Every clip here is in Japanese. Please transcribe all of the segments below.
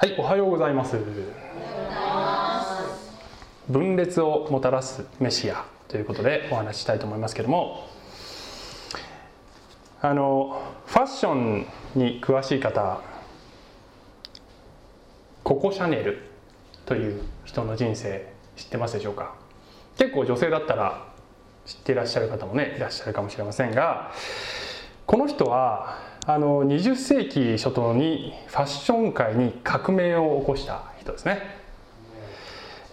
はい、おはようございます。分裂をもたらすメシアということでお話ししたいと思いますけども、あのファッションに詳しい方、ココ・シャネルという人の人生知ってますでしょうか？結構女性だったら知っていらっしゃる方もねいらっしゃるかもしれませんが、この人はあの20世紀初頭にファッション界に革命を起こした人ですね、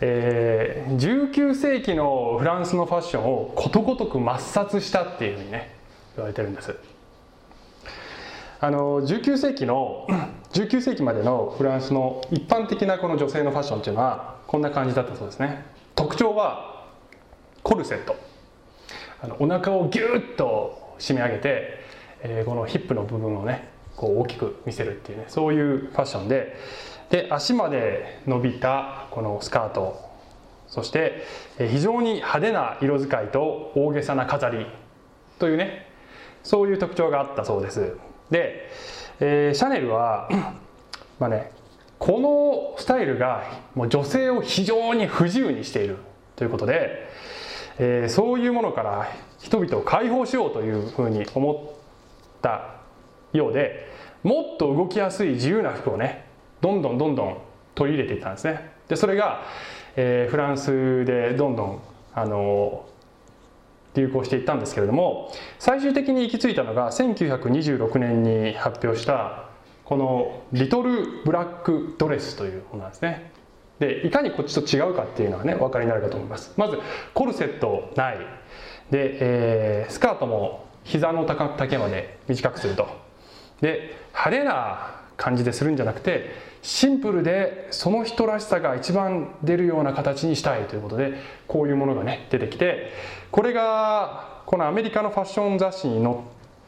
えー、19世紀のフランスのファッションをことごとく抹殺したっていうふうにね言われてるんです。あの19世紀の 19世紀までのフランスの一般的なこの女性のファッションっていうのはこんな感じだったそうですね。特徴はコルセット。あのお腹をギュッと締め上げてえー、このヒップの部分をねこう大きく見せるっていうねそういうファッションでで足まで伸びたこのスカートそしてえ非常に派手な色使いと大げさな飾りというねそういう特徴があったそうです。で、えー、シャネルは まあねこのスタイルがもう女性を非常に不自由にしているということで、えー、そういうものから人々を解放しようというふうに思ったようでもっと動きやすい自由な服をねどんどんどんどん取り入れていったんですね。でそれが、えー、フランスでどんどんあの流行していったんですけれども最終的に行き着いたのが1926年に発表したこの「リトル・ブラック・ドレス」というものなんですね。でいかにこっちと違うかっていうのはねお分かりになるかと思います。まずコルセットない。で、えー、スカートも膝の丈まで短くすると。で派手な感じでするんじゃなくてシンプルでその人らしさが一番出るような形にしたいということでこういうものがね出てきてこれがこのアメリカのファッション雑誌に載っ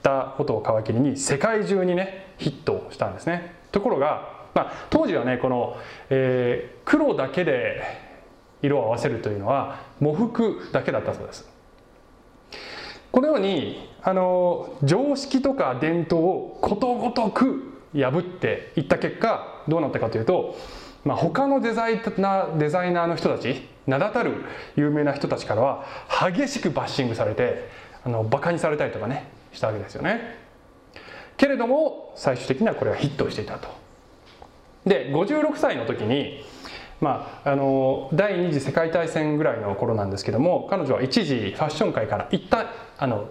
たことを皮切りに世界中にねヒットしたんですね。ところが、まあ、当時はねこの、えー、黒だけで色を合わせるというのは喪服だけだったそうです。このようにあの常識とか伝統をことごとく破っていった結果どうなったかというと、まあ、他のデザイナデザイナーの人たち名だたる有名な人たちからは激しくバッシングされてあのバカにされたりとかねしたわけですよね。けれども最終的にはこれはヒットしていたと。で56歳の時にまあ、あの第二次世界大戦ぐらいの頃なんですけども彼女は一時ファッション界から一旦あの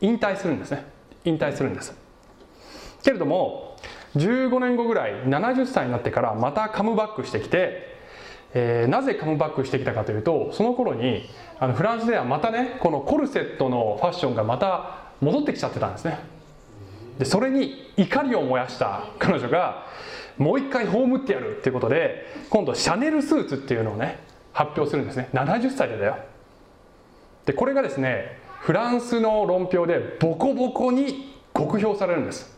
引退するんですね。引退するんです。けれども15年後ぐらい70歳になってからまたカムバックしてきて、えー、なぜカムバックしてきたかというとその頃にあのフランスではまたねこのコルセットのファッションがまた戻ってきちゃってたんですね。でそれに怒りを燃やした彼女がもう一回葬ってやるっていうことで今度シャネルスーツっていうのをね発表するんですね。70歳でだよ。でこれがですねフランスの論評でボコボコに酷評されるんです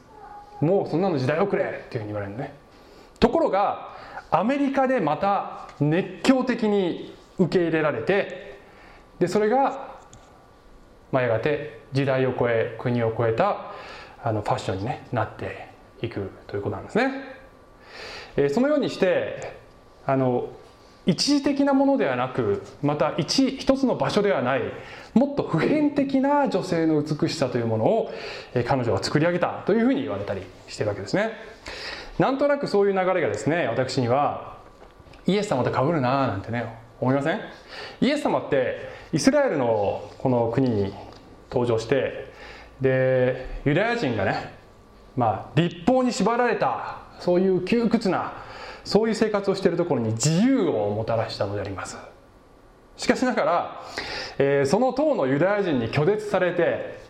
もうそんなの時代遅れっていうふうに言われるねところがアメリカでまた熱狂的に受け入れられてでそれが、まあ、やがて時代を超え国を超えたあのファッションに、ね、なっていくということなんですね。えそのようにしてあの一時的なものではなくまた一一つの場所ではないもっと普遍的な女性の美しさというものを彼女は作り上げたというふうに言われたりしてるわけですね。なんとなくそういう流れがですね私にはイエス様と被るななんてね思いません？イエス様ってイスラエルのこの国に登場してでユダヤ人がねまあ立法に縛られたそういう窮屈なそういう生活をしているところに自由をもたらしたのでありますしかしながら、えー、その党のユダヤ人に拒絶されて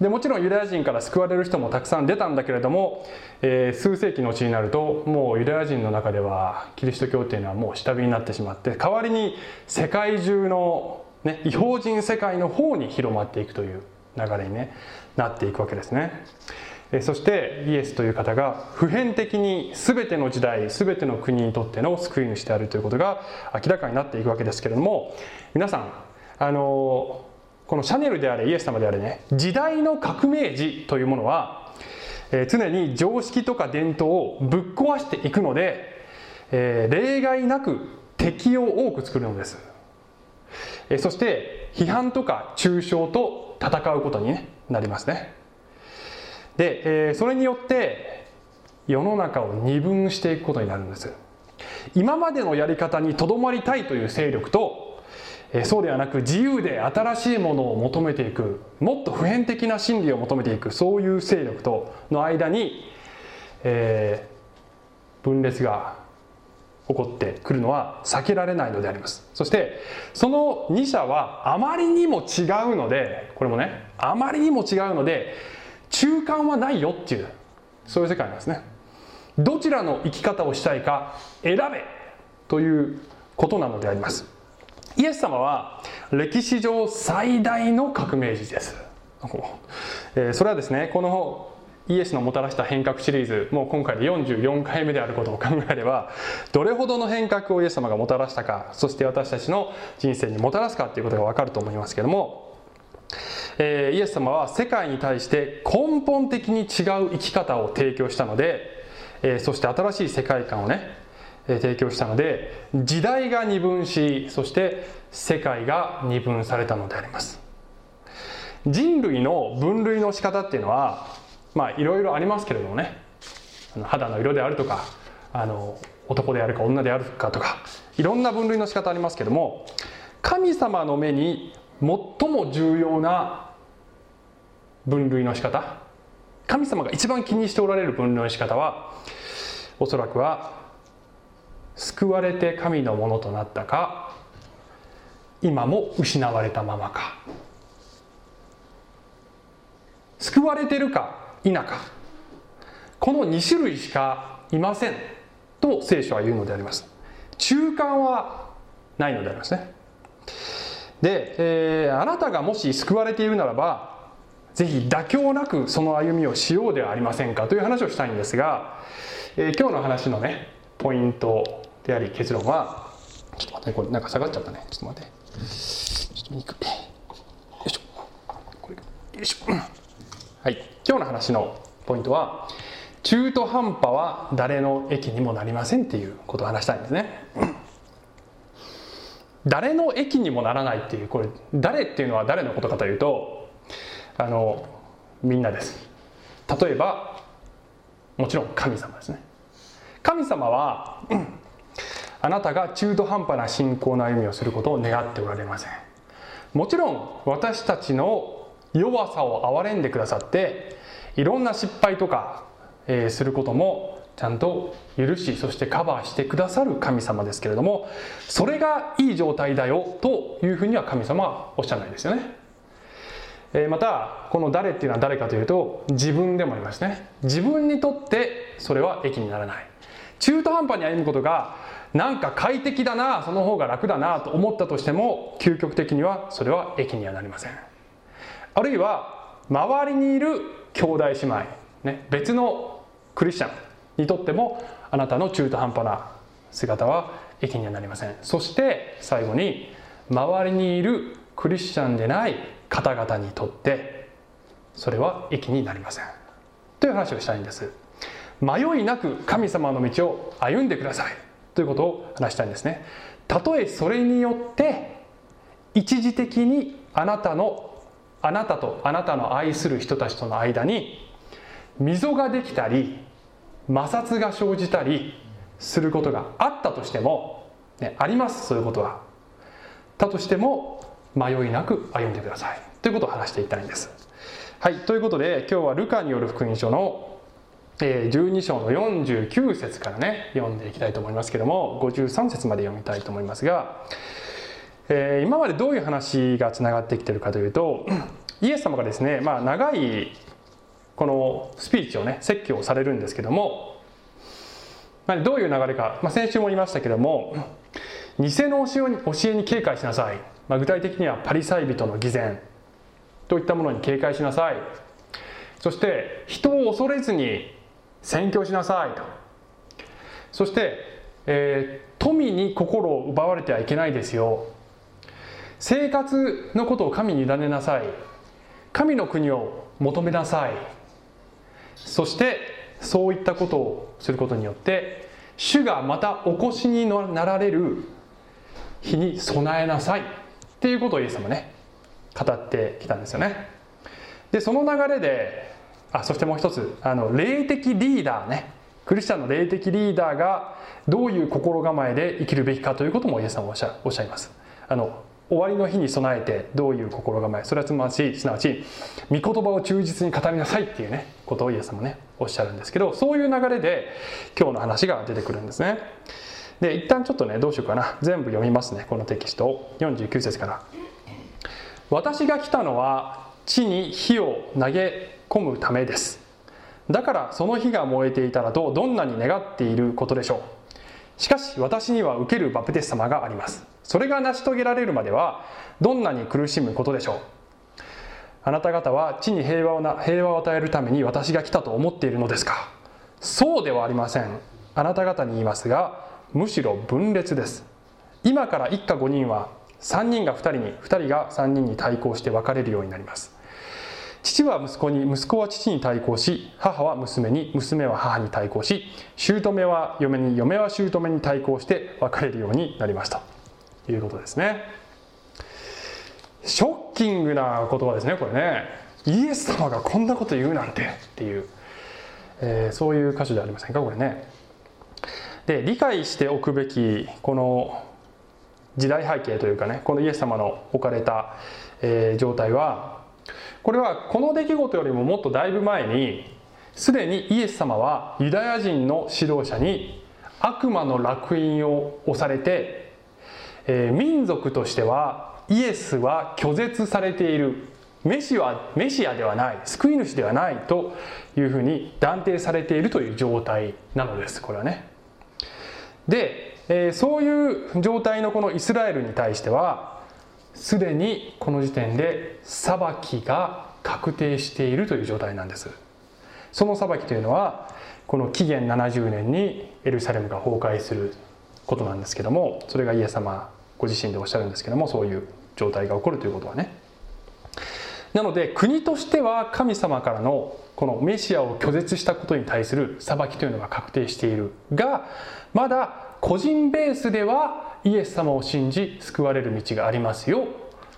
でもちろんユダヤ人から救われる人もたくさん出たんだけれども、えー、数世紀のうちになるともうユダヤ人の中ではキリスト教っていうのはもう下火になってしまって代わりに世界中の、ね、違法人世界の方に広まっていくという流れに、ね、なっていくわけですね。そしてイエスという方が普遍的に全ての時代全ての国にとっての救い主であるということが明らかになっていくわけですけれども皆さんあのこのシャネルであれイエス様であれね時代の革命児というものはえ、常に常識とか伝統をぶっ壊していくので、え、例外なく敵を多く作るのです、え、そして批判とか抽象と戦うことに、なりますね。で、えー、それによって世の中を二分していくことになるんです。今までのやり方にとどまりたいという勢力とえそうではなく自由で新しいものを求めていくもっと普遍的な真理を求めていくそういう勢力との間に、えー、分裂が起こってくるのは避けられないのであります。そしてその2者はあまりにも違うのでこれもねあまりにも違うので中間はないよっていうそういう世界なんですね。どちらの生き方をしたいか選べということなのであります。イエス様は歴史上最大の革命児です。それはですねこのイエスのもたらした変革シリーズもう今回で44回目であることを考えればどれほどの変革をイエス様がもたらしたかそして私たちの人生にもたらすかということが分かると思いますけども、え、イエス様は世界に対して根本的に違う生き方を提供したのでえそして新しい世界観をね、え提供したので時代が二分しそして世界が二分されたのであります。人類の分類の仕方っていうのはまあいろいろありますけれどもね肌の色であるとかあの男であるか女であるかとかいろんな分類の仕方ありますけども神様の目に最も重要な分類の仕方。神様が一番気にしておられる分類の仕方はおそらくは救われて神のものとなったか今も失われたままか。救われてるか否か。この2種類しかいませんと聖書は言うのであります。中間はないのでありますね。で、えー、あなたがもし救われているならばぜひ妥協なくその歩みをしようではありませんかという話をしたいんですが、えー、今日の話のねポイントであり結論はちょっと待ってこれなんか下がっちゃったね。ちょっと待って。ちょっと見にく。よいしょ。これよいしょ。はい。今日の話のポイントは中途半端は誰の益にもなりませんっていうことを話したいんですね。誰の益にもならないっていうこれ誰っていうのは誰のことかというとあのみんなです。例えばもちろん神様ですね。神様は、うん、あなたが中途半端な信仰の歩みをすることを願っておられません。もちろん私たちの弱さを憐れんでくださっていろんな失敗とか、えー、することもちゃんと許しそしてカバーしてくださる神様ですけれどもそれがいい状態だよというふうには神様はおっしゃらないですよね。またこの誰っていうのは誰かというと自分でもありますね。自分にとってそれは益にならない。中途半端に歩むことがなんか快適だなその方が楽だなと思ったとしても究極的にはそれは益にはなりません。あるいは周りにいる兄弟姉妹、ね、別のクリスチャンにとってもあなたの中途半端な姿は益にはなりません。そして最後に周りにいるクリスチャンでない方々にとってそれは益になりません。という話をしたいんです。迷いなく神様の道を歩んでください。ということを話したいんですね。たとえそれによって一時的にあなたのあなたとあなたの愛する人たちとの間に溝ができたり摩擦が生じたりすることがあったとしても、ね、あります。そういうことは。だとしても迷いなく歩んでくださいということを話していきたいんです。はい、ということで今日はルカによる福音書の12章の49節からね読んでいきたいと思いますけども53節まで読みたいと思いますが、えー、今までどういう話がつながってきてるかというと イエス様がですね、まあ、長いこのスピーチをね説教をされるんですけども、どういう流れか、まあ、先週も言いましたけども偽の教えに警戒しなさいまあ、具体的にはパリサイ人の偽善といったものに警戒しなさい。そして人を恐れずに宣教しなさいと。そして、えー、富に心を奪われてはいけないですよ。生活のことを神に委ねなさい。神の国を求めなさい。そしてそういったことをすることによって主がまたお越しになられる日に備えなさい。っていうことをイエス様ね語ってきたんですよね。でその流れであそしてもう一つあの霊的リーダーねクリスチャンの霊的リーダーがどういう心構えで生きるべきかということもイエス様はおっしゃおっしゃいます。あの終わりの日に備えてどういう心構えそれはつまりすなわち御言葉を忠実に語りなさいっていうねことをイエス様ねおっしゃるんですけどそういう流れで今日の話が出てくるんですね。で一旦ちょっとねどうしようかな。全部読みますねこのテキストを。49節から「私が来たのは地に火を投げ込むためです。だからその火が燃えていたらとどんなに願っていることでしょう。しかし私には受けるバプテス様があります。それが成し遂げられるまではどんなに苦しむことでしょう。あなた方は地に平和をな平和を与えるために私が来たと思っているのですか。そうではありません。あなた方に言いますがむしろ分裂です。今から一家5人は3人が2人に2人が3人に対抗して分かれるようになります。父は息子に息子は父に対抗し母は娘に娘は母に対抗し姑は嫁に嫁は姑に対抗して分かれるようになりました。ということですね。ショッキングな言葉ですねこれね。イエス様がこんなこと言うなんてっていう、えー、そういう箇所じゃありませんかこれね。で理解しておくべきこの時代背景というかねこのイエス様の置かれた、えー、状態はこれはこの出来事よりももっとだいぶ前にすでにイエス様はユダヤ人の指導者に悪魔の烙印を押されて、えー、民族としてはイエスは拒絶されているメシはメシアではない救い主ではないというふうに断定されているという状態なのですこれはね。で、えー、そういう状態のこのイスラエルに対してはすでにこの時点で裁きが確定しているという状態なんです。その裁きというのはこの紀元70年にエルサレムが崩壊することなんですけどもそれがイエス様ご自身でおっしゃるんですけどもそういう状態が起こるということはね。なので国としては神様からのこのメシアを拒絶したことに対する裁きというのが確定しているがまだ個人ベースではイエス様を信じ救われる道がありますよ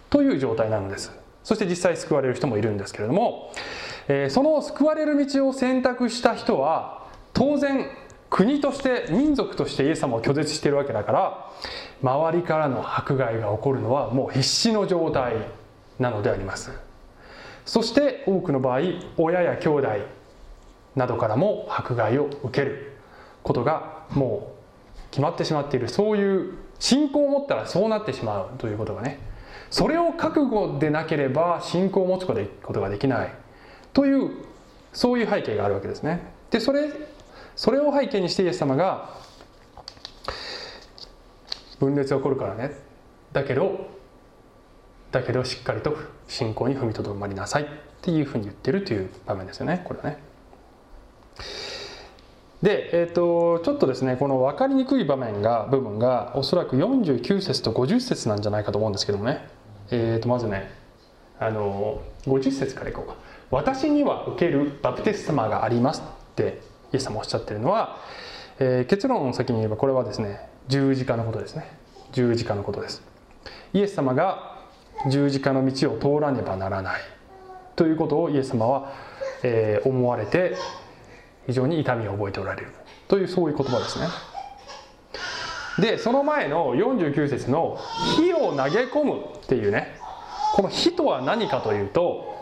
という状態なのです。そして実際救われる人もいるんですけれども、えー、その救われる道を選択した人は当然国として民族としてイエス様を拒絶しているわけだから周りからの迫害が起こるのはもう必死の状態なのであります。そして多くの場合親や兄弟などからも迫害を受けることがもう決まってしまっている。そういう信仰を持ったらそうなってしまうということがねそれを覚悟でなければ信仰を持つことができないというそういう背景があるわけですね。でそれそれを背景にしてイエス様が分裂が起こるからね。だけどだけどしっかりと信仰に踏みとどまりなさいっていうふうに言ってるという場面ですよねこれはね。で、えーと、ちょっとですねこの分かりにくい場面が部分がおそらく49節と50節なんじゃないかと思うんですけどもね、えー、とまずねあの50節からいこう。か「私には受けるバプテスマがあります」ってイエス様おっしゃってるのは、えー、結論を先に言えばこれはですね十字架のことですね。十字架のことです。イエス様が十字架の道を通らねばならない。ということをイエス様は、えー、思われて非常に痛みを覚えておられる。というそういう言葉ですね。でその前の49節の「火を投げ込む」っていうね。この火とは何かというと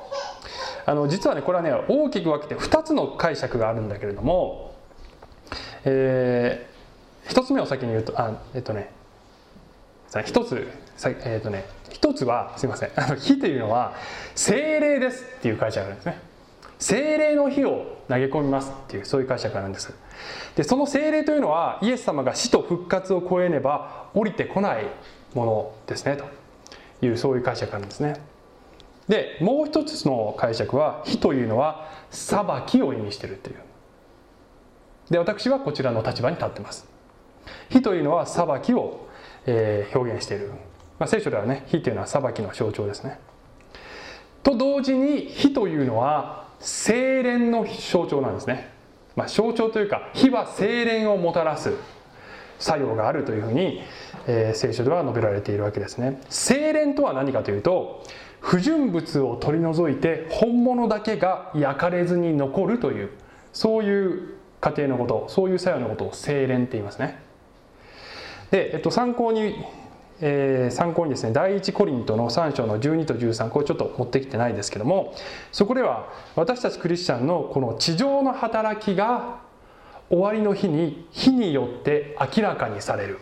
あの実はねこれはね大きく分けて2つの解釈があるんだけれども、えー、1つ目を先に言うとあえっとね一つえっ、とね一つはすいませんあの火というのは精霊ですっていう解釈なんですね。精霊の火を投げ込みますっていうそういう解釈なんです。でその精霊というのはイエス様が死と復活を超えねば降りてこないものですねというそういう解釈なんですね。でもう一つの解釈は火というのは裁きを意味しているっていう。で私はこちらの立場に立ってます。火というのは裁きを、えー、表現している、まあ、聖書ではね火というのは裁きの象徴ですね。と同時に火というのは精錬の象徴なんですね、まあ、象徴というか火は精錬をもたらす作用があるというふうに、えー、聖書では述べられているわけですね。精錬とは何かというと不純物を取り除いて本物だけが焼かれずに残るというそういう過程のことそういう作用のことを精錬って言いますね。で、えっと、参考にえー、参考にですね第一コリントの3章の12と13これちょっと持ってきてないですけどもそこでは私たちクリスチャンのこの地上の働きが終わりの日に火によって明らかにされる。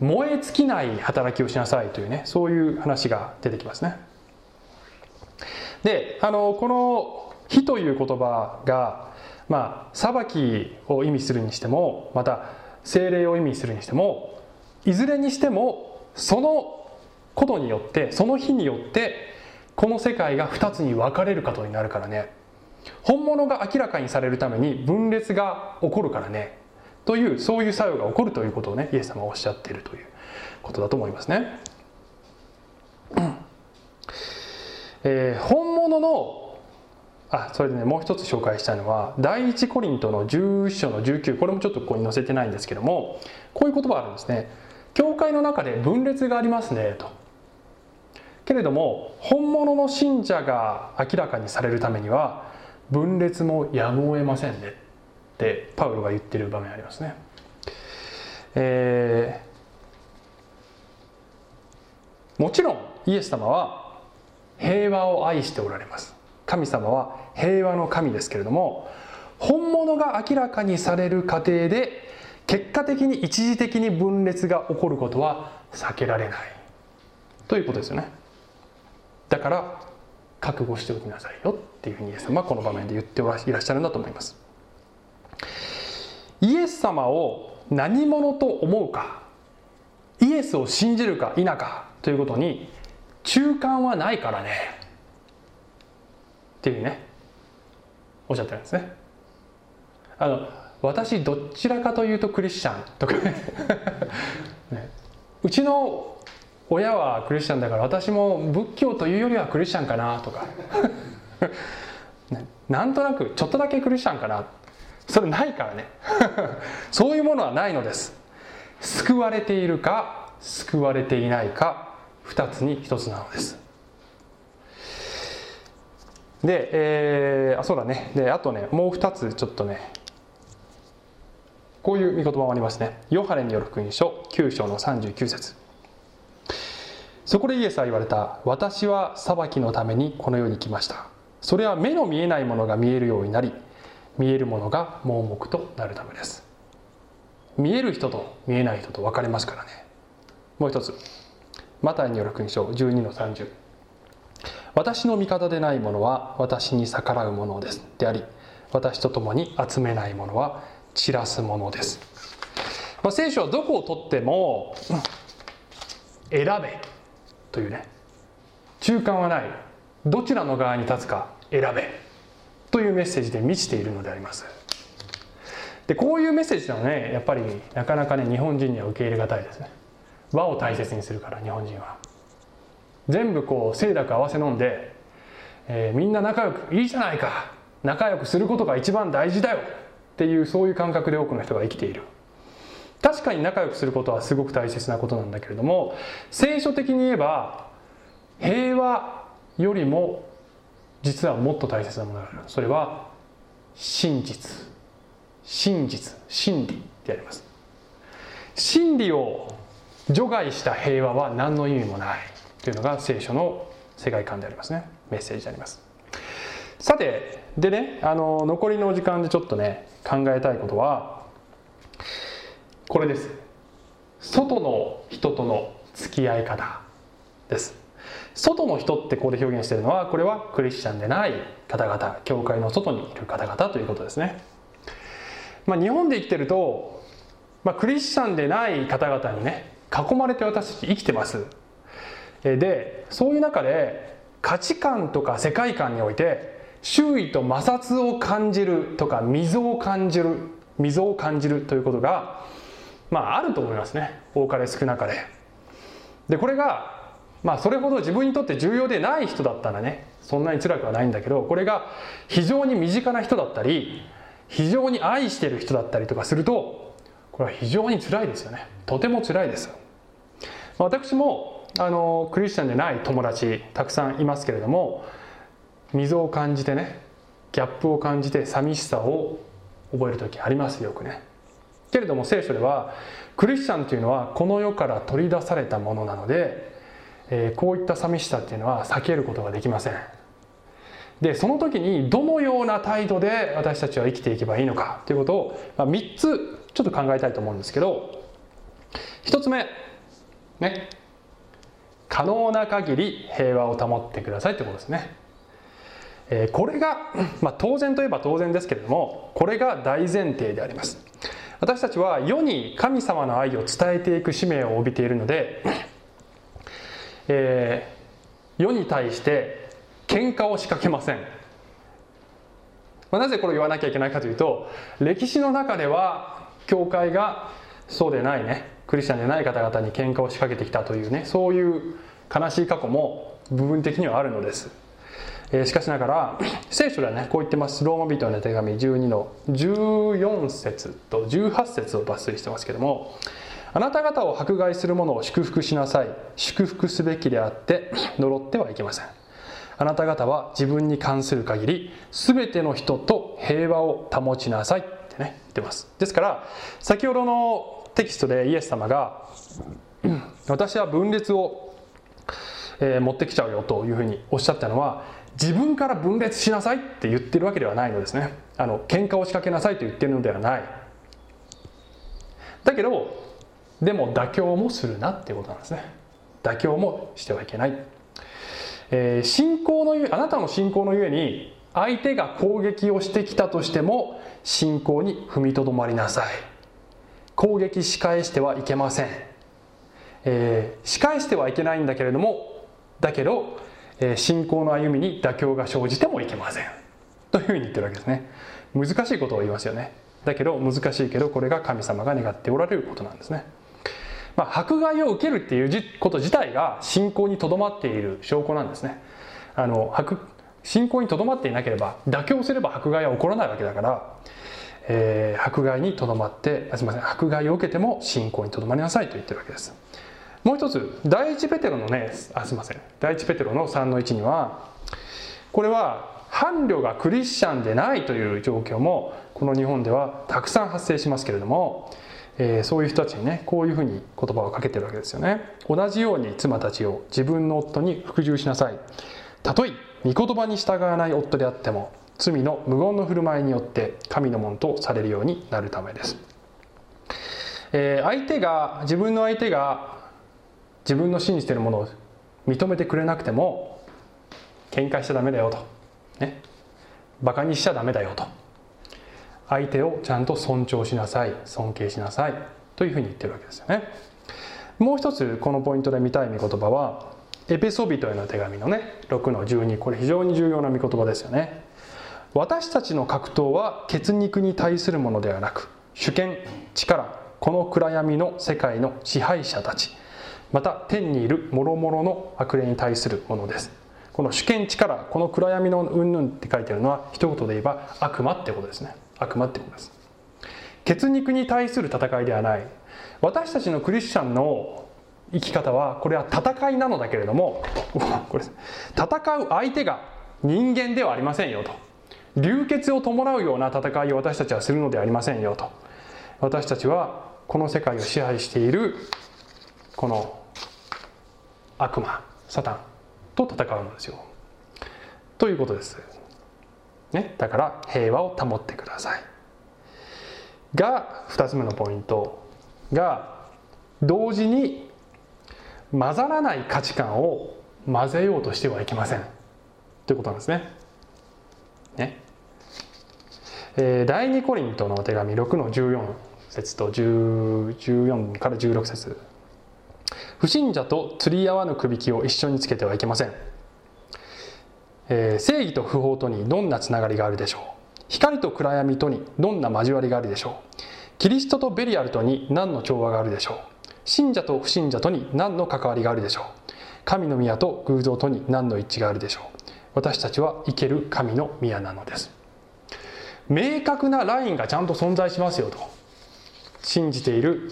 燃え尽きない働きをしなさいというねそういう話が出てきますね。であのこの「火」という言葉がまあ裁きを意味するにしてもまた精霊を意味するにしてもいずれにしてもそのことによってその日によってこの世界が2つに分かれることになるからね本物が明らかにされるために分裂が起こるからねというそういう作用が起こるということをねイエス様はおっしゃっているということだと思いますね。えー、本物のあそれでねもう一つ紹介したいのは第一コリントの11章の19これもちょっとここに載せてないんですけどもこういう言葉あるんですね。教会の中で分裂がありますねと。けれども本物の信者が明らかにされるためには分裂もやむを得ませんねってパウロが言ってる場面ありますね。えー、もちろんイエス様は平和を愛しておられます。神様は平和の神ですけれども本物が明らかにされる過程で結果的に一時的に分裂が起こることは避けられない。ということですよね。だから覚悟しておきなさいよっていうふうにイエス様はこの場面で言っていらっしゃるんだと思います。イエス様を何者と思うかイエスを信じるか否かということに中間はないからね。っていうねおっしゃってるんですね。あの私どちらかというとクリスチャンとか。ね。ねうちの親はクリスチャンだから私も仏教というよりはクリスチャンかなとか。ね、なんとなくちょっとだけクリスチャンかな。それないからね。そういうものはないのです。救われているか救われていないか2つに1つなのです。で、えー、あそうだね。であとねもう2つちょっとねこういう見言葉もありますね。ヨハネによる福音書9章の39節。そこでイエスは言われた。私は裁きのためにこの世に来ました。それは目の見えないものが見えるようになり見えるものが盲目となるためです。見える人と見えない人と分かれますからね。もう一つ。マタイによる福音書12の30私の味方でないものは私に逆らうものです。であり私と共に集めないものは散らすものです、まあ、聖書はどこをとっても選べというね。中間はない。どちらの側に立つか選べというメッセージで満ちているのであります。でこういうメッセージはねやっぱりなかなかね日本人には受け入れがたいですね。和を大切にするから日本人は。全部こう清濁合わせ飲んで、えー、みんな仲良くいいじゃないか。仲良くすることが一番大事だよ。っていうそういう感覚で多くの人が生きている。確かに仲良くすることはすごく大切なことなんだけれども聖書的に言えば平和よりも実はもっと大切なものがある。それは真実。真実。真理であります。真理を除外した平和は何の意味もない。というのが聖書の世界観でありますね。メッセージであります。さてでねあの残りの時間でちょっとね考えたいことはこれです。外の人との付き合い方です。外の人ってここで表現しているのはこれはクリスチャンでない方々教会の外にいる方々ということですね、まあ、日本で生きてると、まあ、クリスチャンでない方々にね囲まれて私たち生きてます。でそういう中で価値観とか世界観において周囲と摩擦を感じるとか溝を感じる溝を感じるということがまああると思いますね。多かれ少なかれ。でこれがまあそれほど自分にとって重要でない人だったらねそんなに辛くはないんだけどこれが非常に身近な人だったり非常に愛してる人だったりとかするとこれは非常に辛いですよね。とても辛いです私もあのクリスチャンでない友達たくさんいますけれども溝を感じてねギャップを感じて寂しさを覚える時ありますよくね。けれども聖書ではクリスチャンというのはこの世から取り出されたものなので、えー、こういった寂しさっていうのは避けることができません。でその時にどのような態度で私たちは生きていけばいいのかということを、まあ、3つちょっと考えたいと思うんですけど1つ目ね可能な限り平和を保ってくださいってことですね、え、これが、まあ、当然といえば当然ですけれどもこれが大前提であります。私たちは世に神様の愛を伝えていく使命を帯びているので、えー、世に対して喧嘩を仕掛けません、まあ、なぜこれを言わなきゃいけないかというと歴史の中では教会がそうでないねクリスチャンでない方々に喧嘩を仕掛けてきたというねそういう悲しい過去も部分的にはあるのです、えー、しかしながら聖書ではねこう言ってます。ローマ人の手紙12の14節と18節を抜粋してますけどもあなた方を迫害する者を祝福しなさい。祝福すべきであって呪ってはいけません。あなた方は自分に関する限り全ての人と平和を保ちなさい。ってね言ってます。ですから先ほどのテキストでイエス様が私は分裂を、え、持ってきちゃうよというふうにおっしゃったのは自分から分裂しなさいって言ってるわけではないのですね。あの喧嘩を仕掛けなさいと言ってるのではない。だけどでも妥協もするなっていうことなんですね。妥協もしてはいけない。えー、信仰のゆあなたの信仰のゆえに相手が攻撃をしてきたとしても信仰に踏みとどまりなさい。攻撃し返してはいけません、えー、仕返してはいけないんだけれどもだけど、信仰の歩みに妥協が生じてもいけません。というふうに言ってるわけですね。難しいことを言いますよね。だけど難しいけどこれが神様が願っておられることなんですね。まあ、迫害を受けるっていうこと自体が信仰にとどまっている証拠なんですね。あの信仰にとどまっていなければ妥協すれば迫害は起こらないわけだから、えー、迫害にとどまってすみません迫害を受けても信仰にとどまりなさいと言ってるわけです。もう一つ第一ペテロのねあすみません。第一ペテロの3の1にはこれは伴侶がクリスチャンでないという状況もこの日本ではたくさん発生しますけれどもえー、そういう人たちにねこういうふうに言葉をかけてるわけですよね。同じように妻たちを自分の夫に服従しなさい。たとえ御言葉に従わない夫であっても罪の無言の振る舞いによって神のものとされるようになるためです、えー、相手が自分の相手が自分の信じているものを認めてくれなくても喧嘩しちゃダメだよと。ね。バカにしちゃダメだよと。相手をちゃんと尊重しなさい。尊敬しなさい。というふうに言ってるわけですよね。もう一つこのポイントで見たい御言葉はエペソビトへの手紙のね6の12これ非常に重要な御言葉ですよね。私たちの格闘は血肉に対するものではなく主権力この暗闇の世界の支配者たち。また天にいる諸々の悪霊に対するものです。この主権力この暗闇の云々って書いてあるのは一言で言えば悪魔ってことですね。悪魔ってことです。血肉に対する戦いではない。私たちのクリスチャンの生き方はこれは戦いなのだけれども これ戦う相手が人間ではありませんよと。流血を伴うような戦いを私たちはするのではありませんよと。私たちはこの世界を支配しているこの悪魔サタンと戦うのですよ。ということです。ね、だから平和を保ってください。が2つ目のポイント。が同時に混ざらない価値観を混ぜようとしてはいけません。ということなんですね。ね。えー、第2コリントの手紙6の14節と14から16節。不信者と釣り合わぬくびきを一緒につけてはいけません。えー、正義と不法とにどんなつながりがあるでしょう。光と暗闇とにどんな交わりがあるでしょう。キリストとベリアルとに何の調和があるでしょう。信者と不信者とに何の関わりがあるでしょう。神の宮と偶像とに何の一致があるでしょう。私たちは生ける神の宮なのです。明確なラインがちゃんと存在しますよと。信じている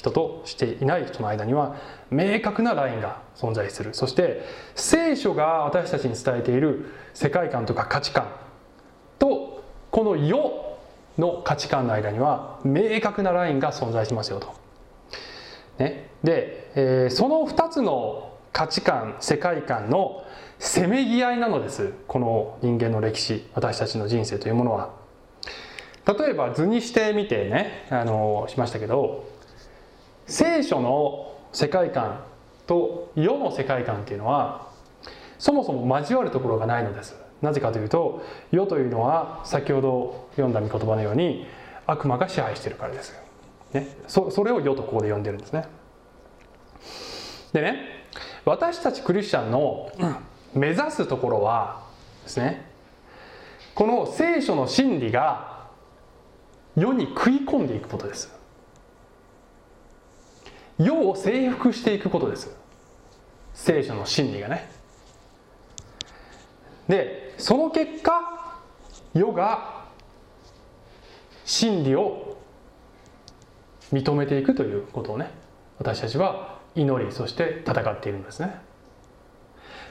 人としていない人の間には明確なラインが存在するそして聖書が私たちに伝えている世界観とか価値観とこの世の価値観の間には明確なラインが存在しますよと。ね、で、えー、その2つの価値観世界観のせめぎ合いなのですこの人間の歴史私たちの人生というものは。例えば図にしてみてねあのしましたけど聖書の世界観と世の世界観っていうのはそもそも交わるところがないのです。なぜかというと世というのは先ほど読んだ御言葉のように悪魔が支配しているからです、ね、そそれを世とここで呼んでるんですね。でね私たちクリスチャンの目指すところはですねこの聖書の真理が世に食い込んでいくことです。世を征服していくことです。聖書の真理がね。でその結果世が真理を認めていくということをね私たちは祈りそして戦っているんですね。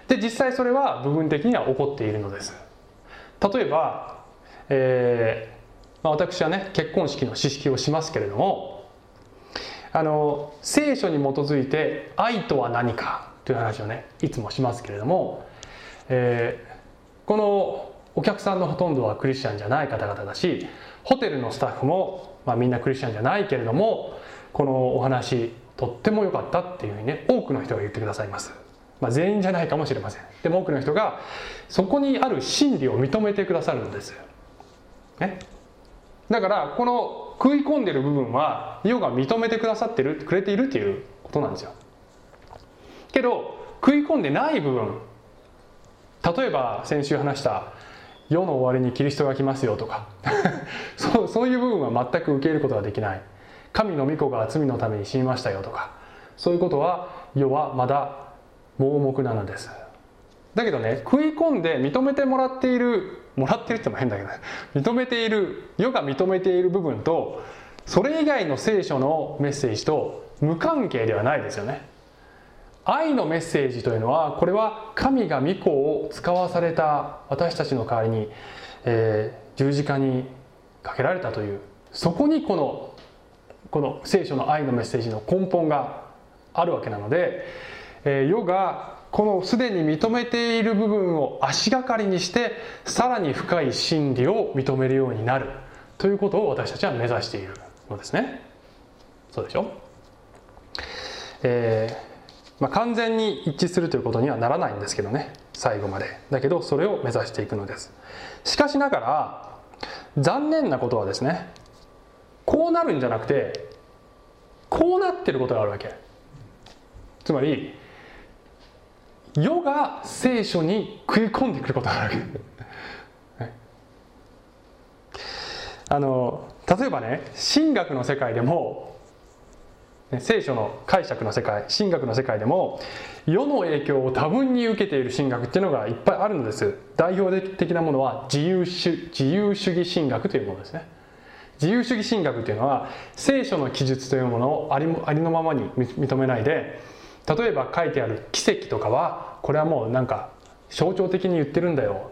で実際それは部分的には起こっているのです。例えば、えーまあ、私はね結婚式の知識をしますけれどもあの聖書に基づいて愛とは何かという話をねいつもしますけれども、えー、このお客さんのほとんどはクリスチャンじゃない方々だしホテルのスタッフも、まあ、みんなクリスチャンじゃないけれどもこのお話とっても良かったっていうふうにね多くの人が言ってくださいます、まあ、全員じゃないかもしれません。でも多くの人がそこにある真理を認めてくださるんです。ね。だからこの食い込んでる部分は世が認めてくださってるくれているっていうことなんですよ。けど食い込んでない部分例えば先週話した世の終わりにキリストが来ますよとか そうそういう部分は全く受け入れることができない。神の御子が罪のために死にましたよとかそういうことは世はまだ盲目なのです。だけどね食い込んで認めてもらっているもらってるっても変だけど認めている世が認めている部分とそれ以外の聖書のメッセージと無関係ではないですよね。愛のメッセージというのはこれは神が御子を使わされた私たちの代わりに、えー、十字架にかけられたというそこにこのこの聖書の愛のメッセージの根本があるわけなので、えー、世がこのすでに認めている部分を足がかりにしてさらに深い真理を認めるようになる。ということを私たちは目指しているのですね。そうでしょ？えー、まあ、完全に一致するということにはならないんですけどね。最後まで。だけどそれを目指していくのです。しかしながら残念なことはですねこうなるんじゃなくてこうなってることがあるわけ。つまり世が聖書に食い込んでくることがある。わ けあの例えばね神学の世界でもね聖書の解釈の世界神学の世界でも世の影響を多分に受けている神学っていうのがいっぱいあるのです。代表的なものは自由主自由主義神学というものですね。自由主義神学というのは聖書の記述というものをありありのままに認めないで例えば書いてある奇跡とかはこれはもうなんか象徴的に言ってるんだよ。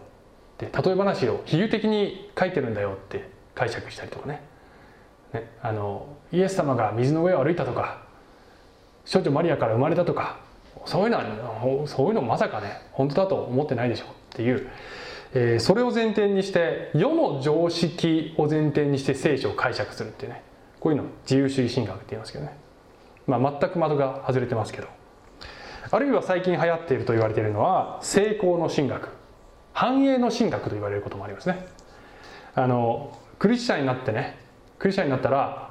って例え話を比喩的に書いてるんだよって解釈したりとかね。ねあのイエス様が水の上を歩いたとか少女マリアから生まれたとかそういうのはそういうのまさかね本当だと思ってないでしょっていう、えー、それを前提にして世の常識を前提にして聖書を解釈するっていうね。こういうの自由主義神学って言いますけどね、まあ、全く的が外れてますけど。あるいは最近流行っていると言われているのは成功の神学繁栄の神学と言われることもありますね。あのクリスチャンになってねクリスチャンになったら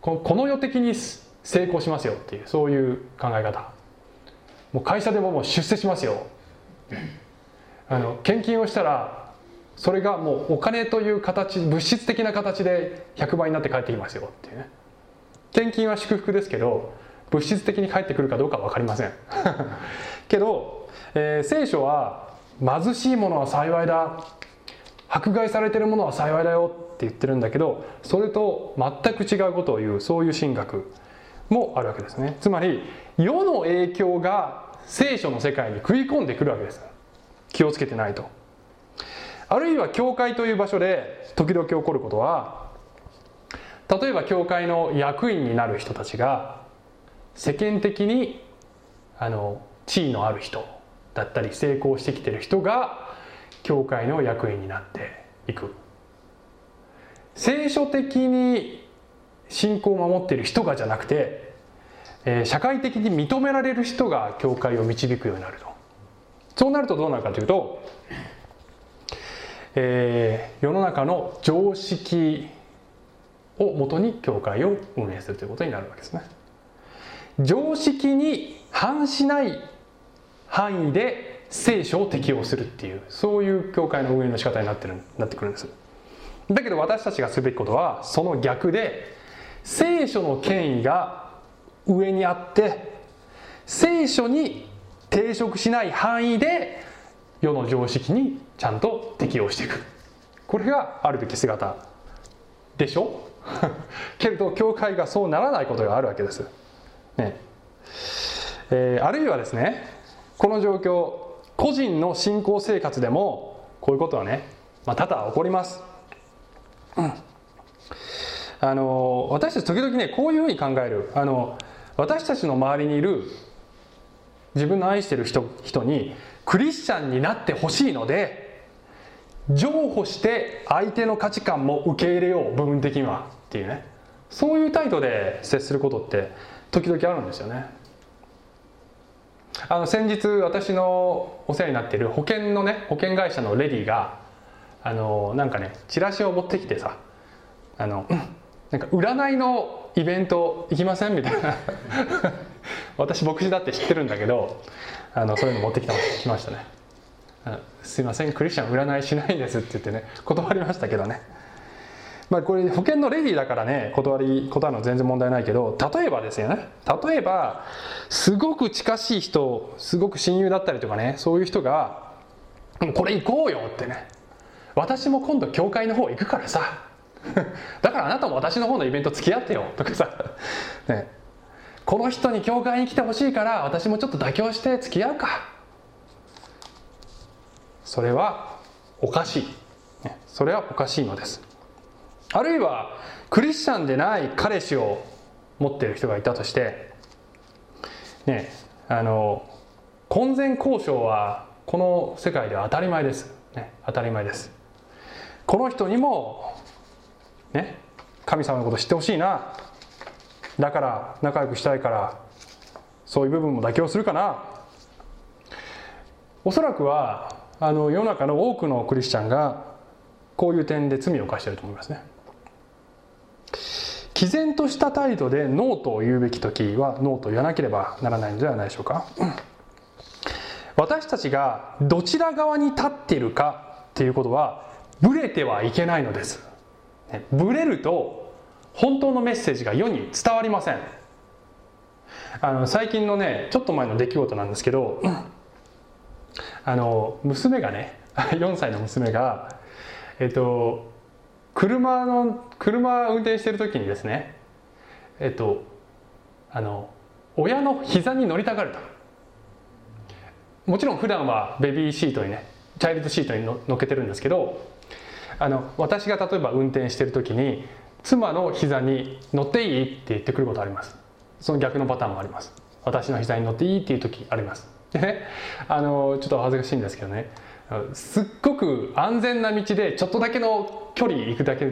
この世的に成功しますよっていうそういう考え方。もう会社でももう出世しますよ。あの献金をしたらそれがもうお金という形物質的な形で100倍になって帰ってきますよっていうね。献金は祝福ですけど物質的に返ってくるかどうかは分かりません。けど、えー、聖書は貧しい者は幸いだ。迫害されてる者は幸いだよって言ってるんだけどそれと全く違うことを言うそういう神学もあるわけですね。つまり世の影響が聖書の世界に食い込んでくるわけです。気をつけてないと。あるいは教会という場所で時々起こることは例えば教会の役員になる人たちが世間的にあの地位のある人だったり成功してきてる人が教会の役員になっていく。聖書的に信仰を守っている人がじゃなくて、えー、社会的に認められる人が教会を導くようになると。そうなるとどうなるかというと、えー、世の中の常識をもとに教会を運営するということになるわけですね。常識に反しない範囲で聖書を適用するっていうそういう教会の運営の仕方になってるなってくるんです。だけど私たちがすべきことはその逆で聖書の権威が上にあって聖書に抵触しない範囲で世の常識にちゃんと適応していく。これがあるべき姿でしょ？けれど教会がそうならないことがあるわけです。ね。えー、あるいはですねこの状況個人の信仰生活でもこういうことはね、まあ、多々起こります。うん。あの私たち時々ねこういうふうに考える。あの私たちの周りにいる自分の愛してる人人にクリスチャンになってほしいので譲歩して相手の価値観も受け入れよう部分的には。っていうね。そういう態度で接することって時々あるんですよね。あの先日私のお世話になっている保険のね保険会社のレディがあのなんかねチラシを持ってきてさあのなんか占いのイベント行きません？みたいな。私牧師だって知ってるんだけどあのそういうの持ってきたきましたね。すいませんクリスチャン占いしないんですって言ってね断りましたけどね。まあ、これ保険のレディーだからね断り断るの全然問題ないけど例えばですよね。例えばすごく近しい人すごく親友だったりとかねそういう人が「これ行こうよ」ってね「私も今度教会の方行くからさ。だからあなたも私の方のイベント付き合ってよ」とかさ、ね、この人に教会に来てほしいから私もちょっと妥協して付き合うか。それはおかしい。それはおかしいのです。あるいはクリスチャンでない彼氏を持っている人がいたとしてねあの婚前交渉はこの世界では当たり前です、ね、当たり前です。この人にもね神様のこと知ってほしいな。だから仲良くしたいからそういう部分も妥協するかな。おそらくはあの世の中の多くのクリスチャンがこういう点で罪を犯していると思いますね。毅然とした態度でノーと言うべき時はノーと言わなければならないのではないでしょうか。私たちがどちら側に立っているかっていうことはブレてはいけないのです。ブレると本当のメッセージが世に伝わりません。あの最近のねちょっと前の出来事なんですけどあの娘がね 4歳の娘がえっと車の車運転してる時にですねえっとあの親の膝に乗りたがると。もちろん普段はベビーシートにねチャイルドシートに乗っけてるんですけどあの私が例えば運転してる時に妻の膝に乗っていいって言ってくることあります。その逆のパターンもあります。私の膝に乗っていいっていう時あります。でねあのちょっと恥ずかしいんですけどね。すっごく安全な道でちょっとだけの距離行くだけ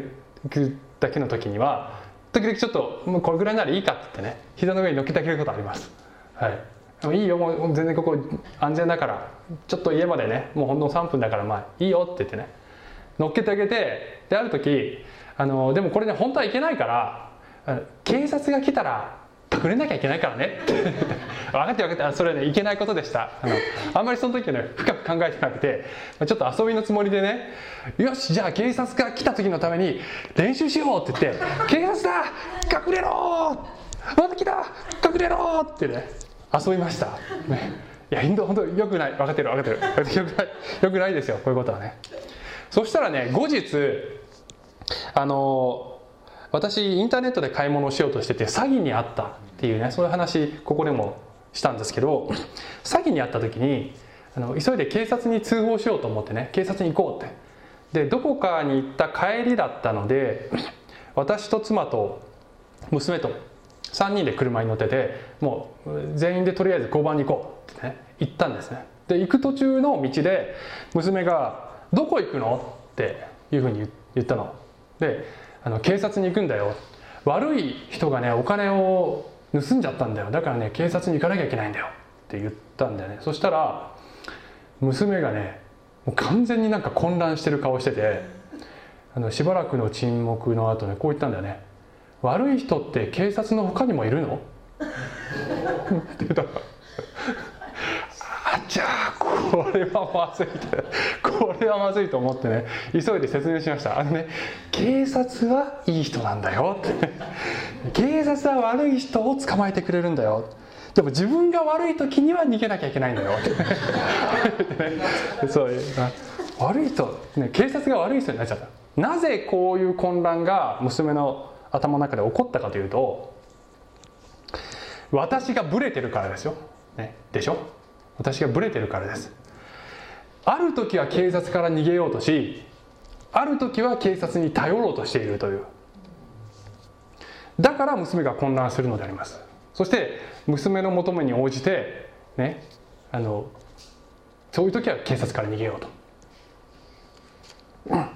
行くだけの時には時々ちょっともうこれぐらいならいいかって言ってね膝の上に乗っけてあげることあります。はい。いいよもう全然ここ安全だからちょっと家までねもうほんの3分だからまあいいよって言ってね乗っけてあげてである時あのでもこれね本当はいけないから警察が来たら隠れなきゃいけないからね 分かって分かってそれねいけないことでした。あのあんまりその時はね深く考えてなくて。ちょっと遊びのつもりでねよしじゃあ警察が来た時のために練習しようって言って「警察だ隠れろまた来た隠れろ!」ってね遊びました、ね、いやインド本当よくない。分かってる分かってる。よくないよくないですよこういうことはね。そしたらね後日あの私インターネットで買い物をしようとしてて詐欺にあったっていうねそういう話ここでもしたんですけど詐欺にあった時にあの急いで警察に通報しようと思ってね警察に行こうって。でどこかに行った帰りだったので私と妻と娘と3人で車に乗っててもう全員でとりあえず交番に行こうってね行ったんですね。で行く途中の道で娘が「どこ行くの?」っていうふうに言ったの。であの警察に行くんだよ。悪い人がねお金を盗んじゃったんだよ。だからね警察に行かなきゃいけないんだよ。って言ったんだよね。そしたら娘がねもう完全になんか混乱してる顔しててあのしばらくの沈黙の後ねこう言ったんだよね。悪い人って警察の他にもいるの？って言ったらあじゃあこれはまずいこれはまずいと思ってね急いで説明しました。あのね警察はいい人なんだよって。警察は悪い人を捕まえてくれるんだよ。でも自分が悪い時には逃げなきゃいけないんだよ。っ てそう悪い人、ね、警察が悪い人になっちゃった。なぜこういう混乱が娘の頭の中で起こったかというと私がブレてるからですよ、ね、でしょ？私がブレてるからです。ある時は警察から逃げようとしある時は警察に頼ろうとしているという。だから娘が混乱するのであります。そして娘の求めに応じてねあのそういう時は警察から逃げようと、うん、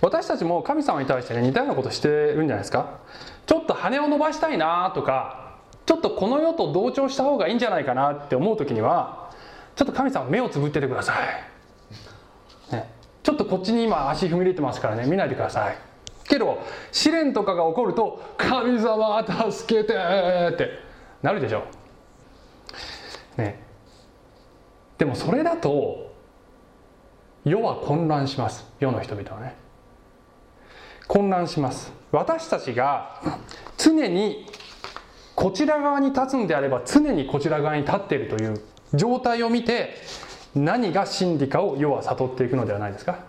私たちも神様に対してね似たようなことしてるんじゃないですか。ちょっと羽を伸ばしたいなとかちょっとこの世と同調した方がいいんじゃないかなって思う時にはちょっと神様目をつぶっててください、ね、ちょっとこっちに今足踏み入れてますからね。見ないでください。けど試練とかが起こると「神様助けて!」ってなるでしょ。ね。でもそれだと世は混乱します。世の人々はね。混乱します。私たちが常にこちら側に立つんであれば常にこちら側に立っているという状態を見て何が真理かを世は悟っていくのではないですか？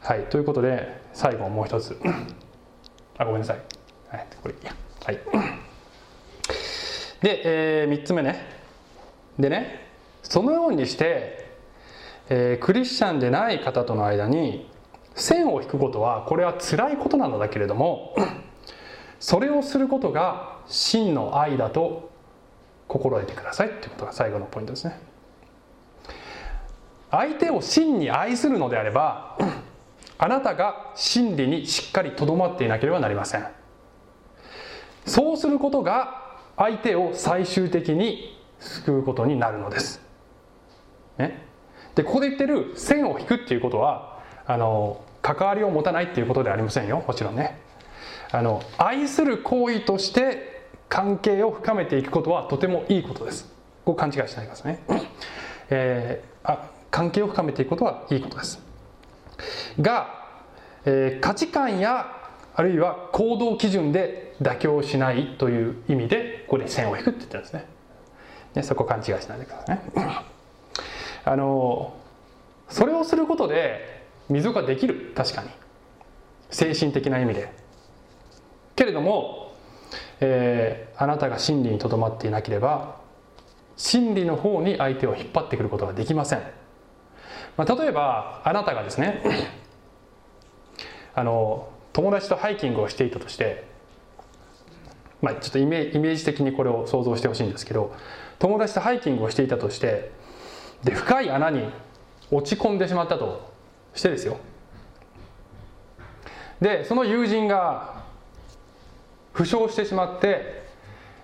はいということで最後もう一つ。あごめんなさい。はいこれ。はい。で、えー、3つ目ね。でねそのようにして、えー、クリスチャンでない方との間に線を引くことはこれは辛いことなのだけれどもそれをすることが真の愛だと心得てくださいっていうことが最後のポイントですね相手を真に愛するのであればあなたが真理にしっかりとどまっていなければなりませんそうすることが相手を最終的に救うことになるのです。ね、でここで言ってる線を引くっていうことはあの関わりを持たないっていうことではありませんよもちろんね。あの愛する行為として関係を深めていくことはとてもいいことです。こう勘違いしないでくださいね。えー、あ関係を深めていくことはいいことです。が、えー、価値観やあるいは行動基準で妥協しないという意味でここで線を引くって言ってるんですねねそこ勘違いしないでくださいねあのそれをすることで溝ができる確かに精神的な意味でけれども、えー、あなたが真理にとどまっていなければ真理の方に相手を引っ張ってくることができません、まあ、例えばあなたがですねあの友達とハイキングをしていたとして、まあ、ちょっとイメージ的にこれを想像してほしいんですけど友達とハイキングをしていたとしてで深い穴に落ち込んでしまったとしてですよ。でその友人が負傷してしまって、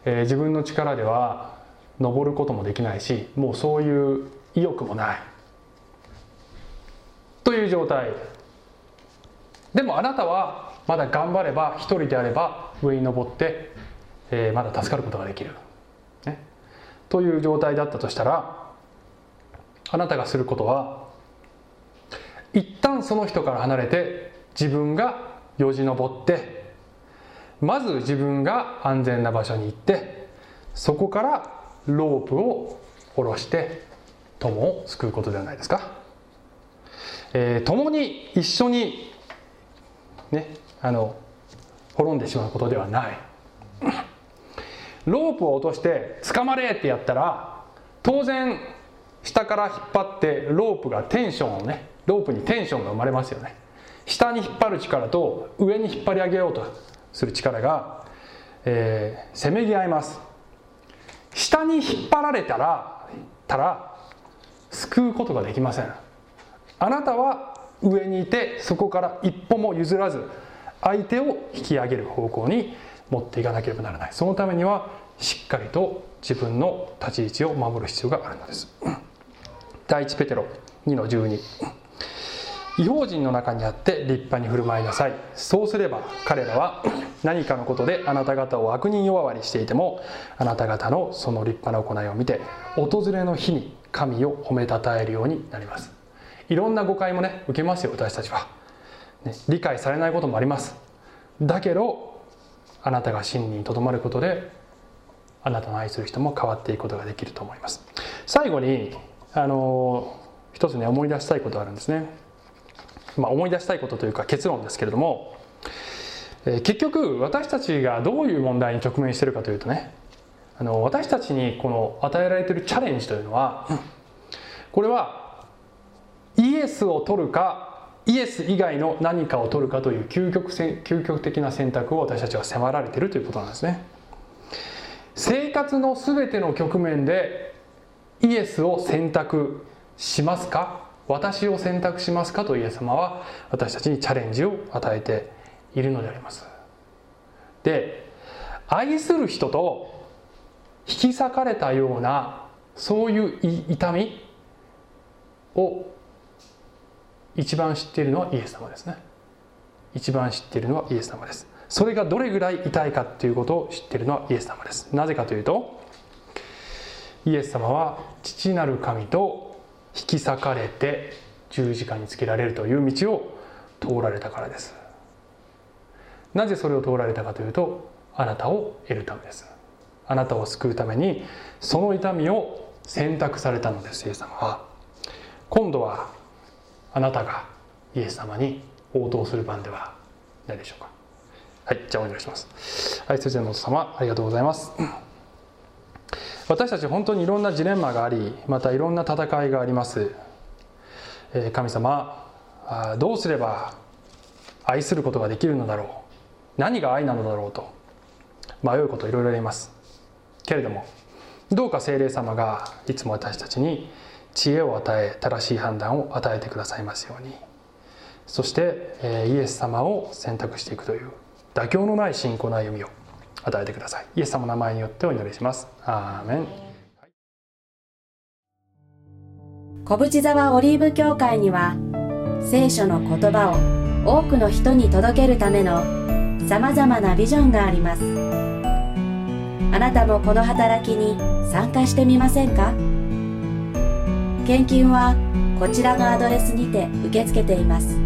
えー、自分の力では登ることもできないしもうそういう意欲もない。という状態。でもあなたはまだ頑張れば一人であれば上に登って、えー、まだ助かることができる、ね、という状態だったとしたらあなたがすることは一旦その人から離れて自分がよじ登ってまず自分が安全な場所に行ってそこからロープを下ろして友を救うことではないですか、えー、共に一緒にねあの滅んでしまうことではない。ロープを落として「捕まれ!」ってやったら当然下から引っ張ってロープがテンションをねロープにテンションが生まれますよね。下に引っ張る力と上に引っ張り上げようと。する力が、えー、せめぎ合います。下に引っ張られたらたら救うことができません。あなたは上にいてそこから一歩も譲らず相手を引き上げる方向に持っていかなければならない。そのためにはしっかりと自分の立ち位置を守る必要があるのです。第一ペテロ2の12違法人の中にあって立派に振る舞いなさい。そうすれば彼らは何かのことであなた方を悪人弱わりしていてもあなた方のその立派な行いを見て訪れの日に神を褒めたたえるようになります。いろんな誤解もね受けますよ私たちは、ね、理解されないこともあります。だけどあなたが真理にとどまることであなたの愛する人も変わっていくことができると思います。最後にあの一つね思い出したいことがあるんですね。まあ、思い出したいことというか結論ですけれども、えー、結局私たちがどういう問題に直面しているかというとねあの私たちにこの与えられているチャレンジというのはこれはイエスを取るかイエス以外の何かを取るかという究極究極的な選択を私たちは迫られているということなんですね。生活の全ての局面でイエスを選択しますか？私を選択しますかとイエス様は私たちにチャレンジを与えているのであります。で愛する人と引き裂かれたようなそういう痛みを一番知っているのはイエス様ですね。一番知っているのはイエス様です。それがどれぐらい痛いかっていうことを知っているのはイエス様です。なぜかというとイエス様は父なる神と引き裂かれて十字架につけられるという道を通られたからです。なぜそれを通られたかというとあなたを得るためです。あなたを救うためにその痛みを選択されたのですイエス様は。今度はあなたがイエス様に応答する番ではないでしょうか。はいじゃあお願いします。愛する天の様ありがとうございます。私たち本当にいろんなジレンマがありまたいろんな戦いがあります。神様どうすれば愛することができるのだろう。何が愛なのだろうと。迷うこといろいろあります。けれどもどうか精霊様がいつも私たちに知恵を与え正しい判断を与えてくださいますように。そしてイエス様を選択していくという妥協のない信仰の歩みを与えてください。イエス様の名前によってお祈りします。アーメン。小淵沢オリーブ教会には聖書の言葉を多くの人に届けるためのさまざまなビジョンがあります。あなたもこの働きに参加してみませんか？献金はこちらのアドレスにて受け付けています。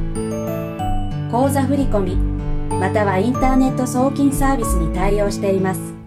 口座振込またはインターネット送金サービスに対応しています。